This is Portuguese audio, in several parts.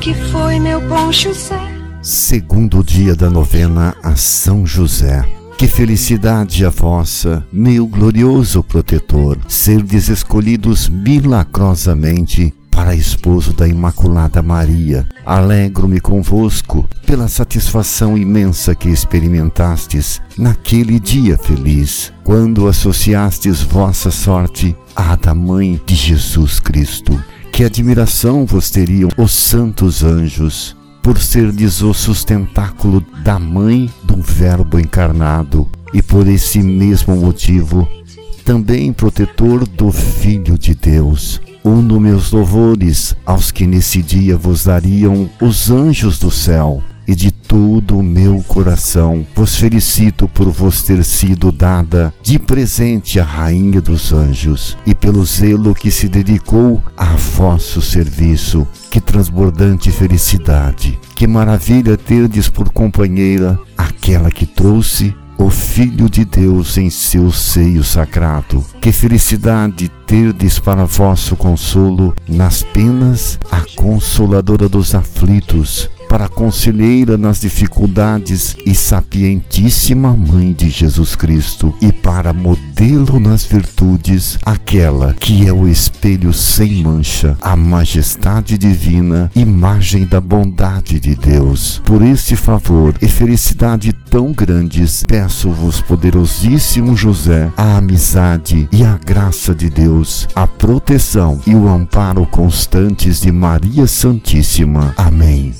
que foi, meu bom José? Segundo dia da novena a São José. Que felicidade a vossa, meu glorioso protetor, serdes escolhidos milagrosamente para esposo da Imaculada Maria. Alegro-me convosco pela satisfação imensa que experimentastes naquele dia feliz, quando associastes vossa sorte à da Mãe de Jesus Cristo. Que admiração vos teriam os santos anjos, por serdes o sustentáculo da Mãe do Verbo encarnado, e por esse mesmo motivo, também protetor do Filho de Deus. Uno meus louvores aos que nesse dia vos dariam os anjos do céu, e de todo o meu coração vos felicito por vos ter sido dada de presente a Rainha dos Anjos, e pelo zelo que se dedicou a vosso serviço. Que transbordante felicidade! Que maravilha terdes por companheira aquela que trouxe o Filho de Deus em seu seio sagrado. Que felicidade terdes para vosso consolo nas penas, a consoladora dos aflitos, para conselheira nas dificuldades e sapientíssima Mãe de Jesus Cristo, e para modelo nas virtudes, aquela que é o espelho sem mancha, a majestade divina, imagem da bondade de Deus. Por este favor e felicidade tão grandes, peço-vos, poderosíssimo José, a amizade e a graça de Deus, a proteção e o amparo constantes de Maria Santíssima. Amém.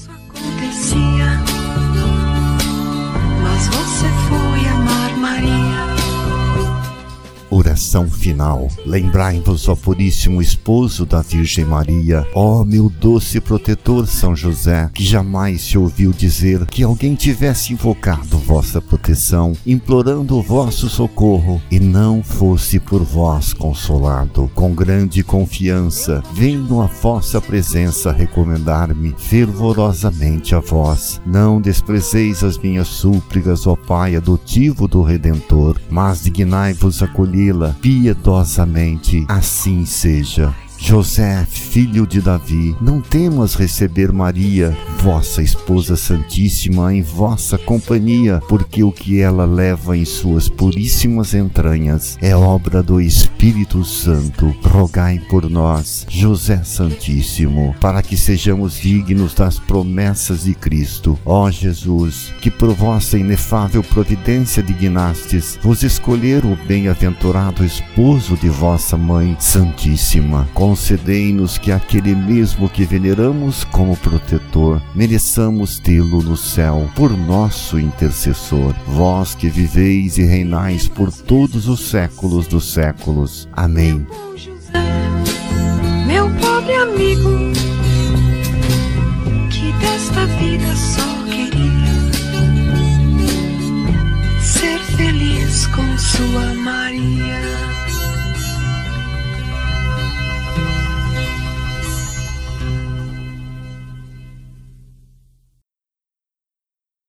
Oração final. Lembrai-vos, ó Puríssimo Esposo da Virgem Maria, ó meu doce protetor São José, que jamais se ouviu dizer que alguém tivesse invocado vossa proteção, implorando o vosso socorro, e não fosse por vós consolado. Com grande confiança, venho à vossa presença recomendar-me fervorosamente a vós. Não desprezeis as minhas súplicas, ó Pai adotivo do Redentor, mas dignai-vos acolher la piedosamente. Assim seja. José, filho de Davi, não temas receber Maria, vossa esposa santíssima, em vossa companhia, porque o que ela leva em suas puríssimas entranhas é obra do Espírito Santo. Rogai por nós, José Santíssimo, para que sejamos dignos das promessas de Cristo. Ó Jesus, que por vossa inefável providência dignastes vos escolher o bem-aventurado esposo de vossa Mãe Santíssima concedei-nos que aquele mesmo que veneramos como protetor, mereçamos tê-lo no céu por nosso intercessor. Vós que viveis e reinais por todos os séculos dos séculos. Amém. Meu pobre amigo, que desta vida só queria ser feliz com sua Maria.